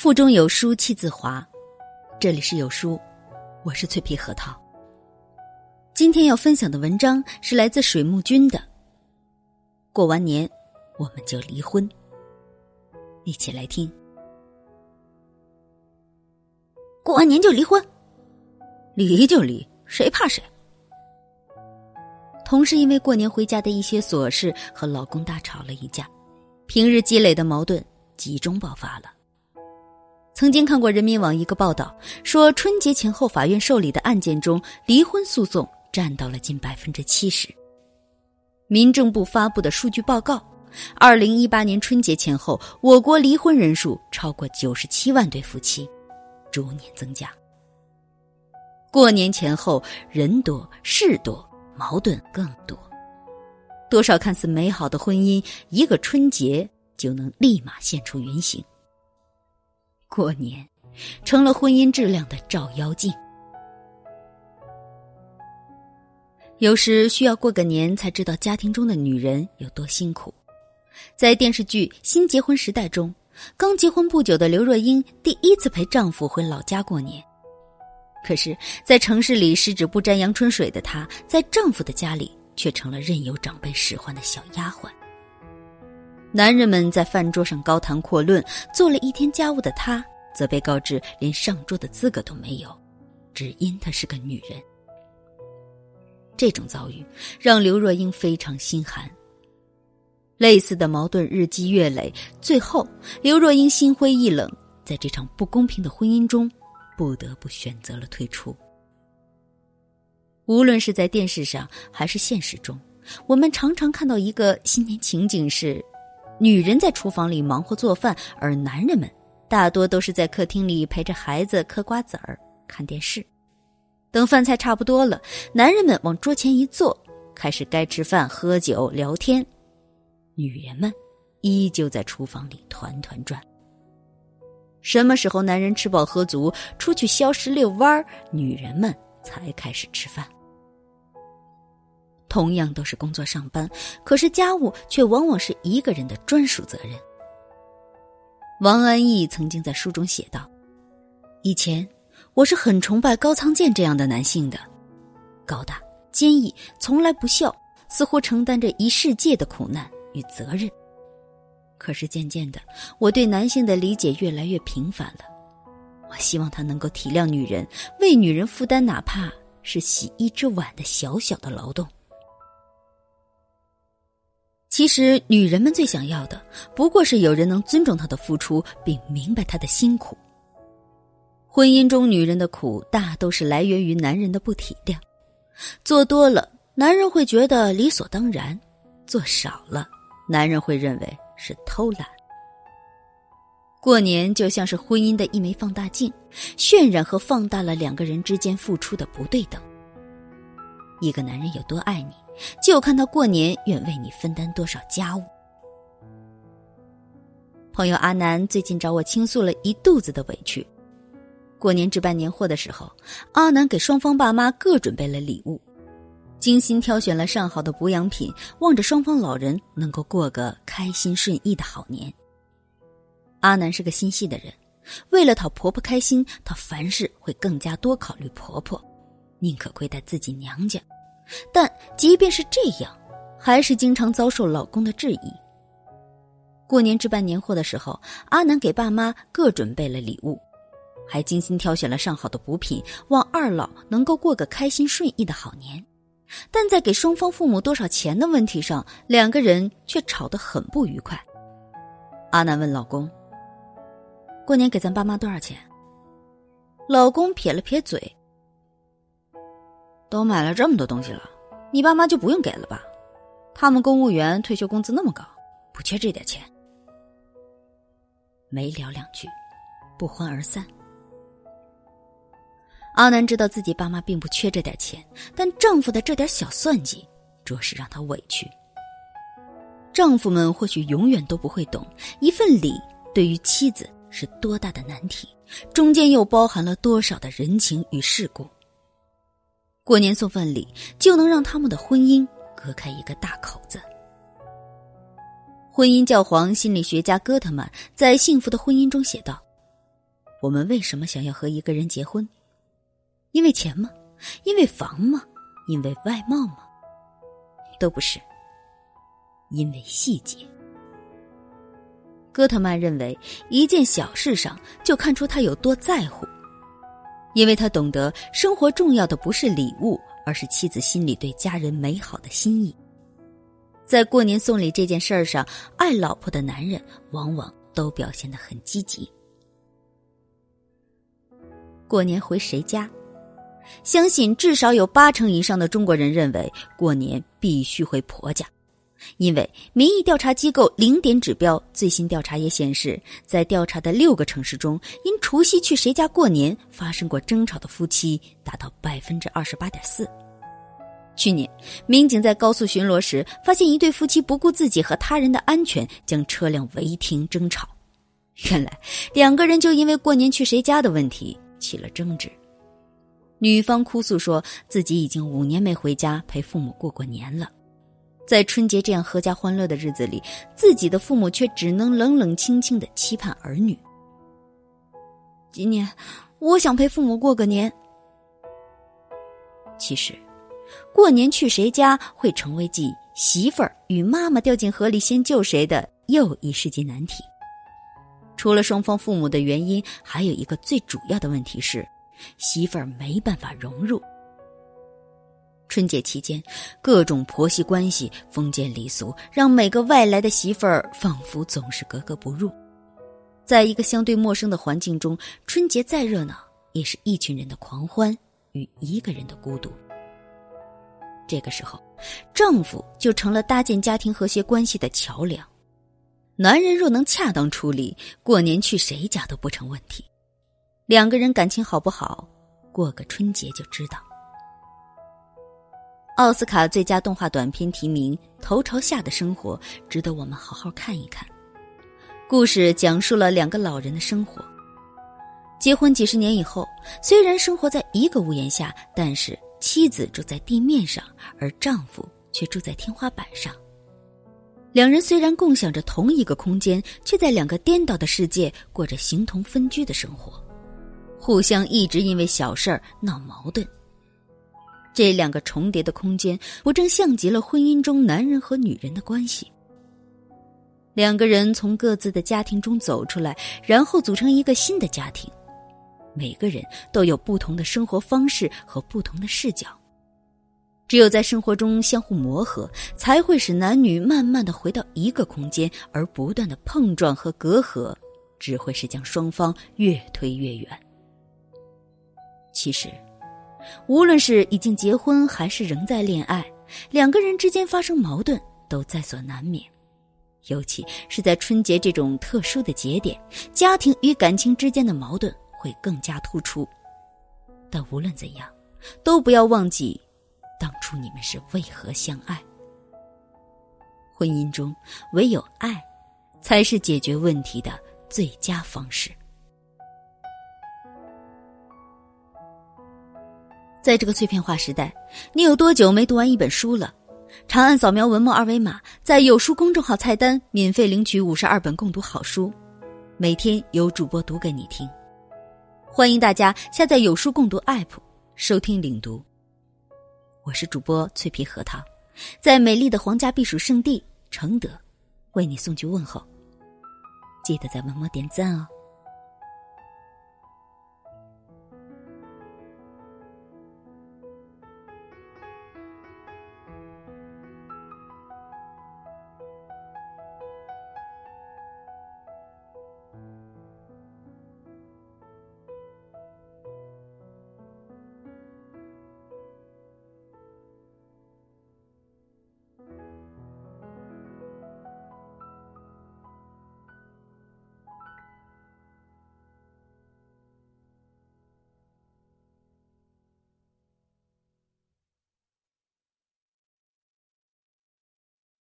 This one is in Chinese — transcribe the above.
腹中有书气自华，这里是有书，我是脆皮核桃。今天要分享的文章是来自水木君的。过完年，我们就离婚。一起来听。过完年就离婚，离就离，谁怕谁？同事因为过年回家的一些琐事和老公大吵了一架，平日积累的矛盾集中爆发了。曾经看过人民网一个报道，说春节前后法院受理的案件中，离婚诉讼占到了近百分之七十。民政部发布的数据报告，二零一八年春节前后，我国离婚人数超过九十七万对夫妻，逐年增加。过年前后，人多事多，矛盾更多，多少看似美好的婚姻，一个春节就能立马现出原形。过年，成了婚姻质量的照妖镜。有时需要过个年，才知道家庭中的女人有多辛苦。在电视剧《新结婚时代》中，刚结婚不久的刘若英第一次陪丈夫回老家过年。可是，在城市里十指不沾阳春水的她，在丈夫的家里却成了任由长辈使唤的小丫鬟。男人们在饭桌上高谈阔论，做了一天家务的她，则被告知连上桌的资格都没有，只因她是个女人。这种遭遇让刘若英非常心寒。类似的矛盾日积月累，最后刘若英心灰意冷，在这场不公平的婚姻中，不得不选择了退出。无论是在电视上还是现实中，我们常常看到一个新年情景是。女人在厨房里忙活做饭，而男人们大多都是在客厅里陪着孩子嗑瓜子儿、看电视。等饭菜差不多了，男人们往桌前一坐，开始该吃饭、喝酒、聊天。女人们依旧在厨房里团团转。什么时候男人吃饱喝足，出去消食遛弯儿，女人们才开始吃饭。同样都是工作上班，可是家务却往往是一个人的专属责任。王安忆曾经在书中写道：“以前我是很崇拜高仓健这样的男性的，高大坚毅，从来不笑，似乎承担着一世界的苦难与责任。可是渐渐的，我对男性的理解越来越平凡了。我希望他能够体谅女人，为女人负担哪怕是洗一只碗的小小的劳动。”其实，女人们最想要的，不过是有人能尊重她的付出，并明白她的辛苦。婚姻中，女人的苦大都是来源于男人的不体谅，做多了，男人会觉得理所当然；做少了，男人会认为是偷懒。过年就像是婚姻的一枚放大镜，渲染和放大了两个人之间付出的不对等。一个男人有多爱你？就看他过年愿为你分担多少家务。朋友阿南最近找我倾诉了一肚子的委屈。过年置办年货的时候，阿南给双方爸妈各准备了礼物，精心挑选了上好的补养品，望着双方老人能够过个开心顺意的好年。阿南是个心细的人，为了讨婆婆开心，她凡事会更加多考虑婆婆，宁可亏待自己娘家。但即便是这样，还是经常遭受老公的质疑。过年置办年货的时候，阿南给爸妈各准备了礼物，还精心挑选了上好的补品，望二老能够过个开心顺意的好年。但在给双方父母多少钱的问题上，两个人却吵得很不愉快。阿南问老公：“过年给咱爸妈多少钱？”老公撇了撇嘴。都买了这么多东西了，你爸妈就不用给了吧？他们公务员退休工资那么高，不缺这点钱。没聊两句，不欢而散。阿南知道自己爸妈并不缺这点钱，但丈夫的这点小算计，着实让他委屈。丈夫们或许永远都不会懂，一份礼对于妻子是多大的难题，中间又包含了多少的人情与世故。过年送份礼，就能让他们的婚姻隔开一个大口子。婚姻教皇心理学家戈特曼在《幸福的婚姻》中写道：“我们为什么想要和一个人结婚？因为钱吗？因为房吗？因为外貌吗？都不是。因为细节。戈特曼认为，一件小事上就看出他有多在乎，因为他懂得生活重要的不是礼物，而是妻子心里对家人美好的心意。在过年送礼这件事儿上，爱老婆的男人往往都表现得很积极。过年回谁家？相信至少有八成以上的中国人认为，过年必须回婆家。因为民意调查机构零点指标最新调查也显示，在调查的六个城市中，因除夕去谁家过年发生过争吵的夫妻达到百分之二十八点四。去年，民警在高速巡逻时，发现一对夫妻不顾自己和他人的安全，将车辆违停争吵。原来，两个人就因为过年去谁家的问题起了争执。女方哭诉说自己已经五年没回家陪父母过过年了。在春节这样阖家欢乐的日子里，自己的父母却只能冷冷清清的期盼儿女。今年，我想陪父母过个年。其实，过年去谁家会成为继媳妇儿与妈妈掉进河里先救谁的又一世纪难题。除了双方父母的原因，还有一个最主要的问题是，媳妇儿没办法融入。春节期间，各种婆媳关系、封建礼俗，让每个外来的媳妇儿仿佛总是格格不入。在一个相对陌生的环境中，春节再热闹，也是一群人的狂欢与一个人的孤独。这个时候，丈夫就成了搭建家庭和谐关系的桥梁。男人若能恰当处理，过年去谁家都不成问题。两个人感情好不好，过个春节就知道。奥斯卡最佳动画短片提名《头朝下的生活》值得我们好好看一看。故事讲述了两个老人的生活。结婚几十年以后，虽然生活在一个屋檐下，但是妻子住在地面上，而丈夫却住在天花板上。两人虽然共享着同一个空间，却在两个颠倒的世界过着形同分居的生活，互相一直因为小事儿闹矛盾。这两个重叠的空间，不正像极了婚姻中男人和女人的关系？两个人从各自的家庭中走出来，然后组成一个新的家庭。每个人都有不同的生活方式和不同的视角。只有在生活中相互磨合，才会使男女慢慢的回到一个空间，而不断的碰撞和隔阂，只会是将双方越推越远。其实。无论是已经结婚还是仍在恋爱，两个人之间发生矛盾都在所难免。尤其是在春节这种特殊的节点，家庭与感情之间的矛盾会更加突出。但无论怎样，都不要忘记，当初你们是为何相爱。婚姻中，唯有爱，才是解决问题的最佳方式。在这个碎片化时代，你有多久没读完一本书了？长按扫描文末二维码，在有书公众号菜单免费领取五十二本共读好书，每天有主播读给你听。欢迎大家下载有书共读 APP 收听领读。我是主播脆皮核桃，在美丽的皇家避暑胜地承德，为你送去问候。记得在文末点赞哦。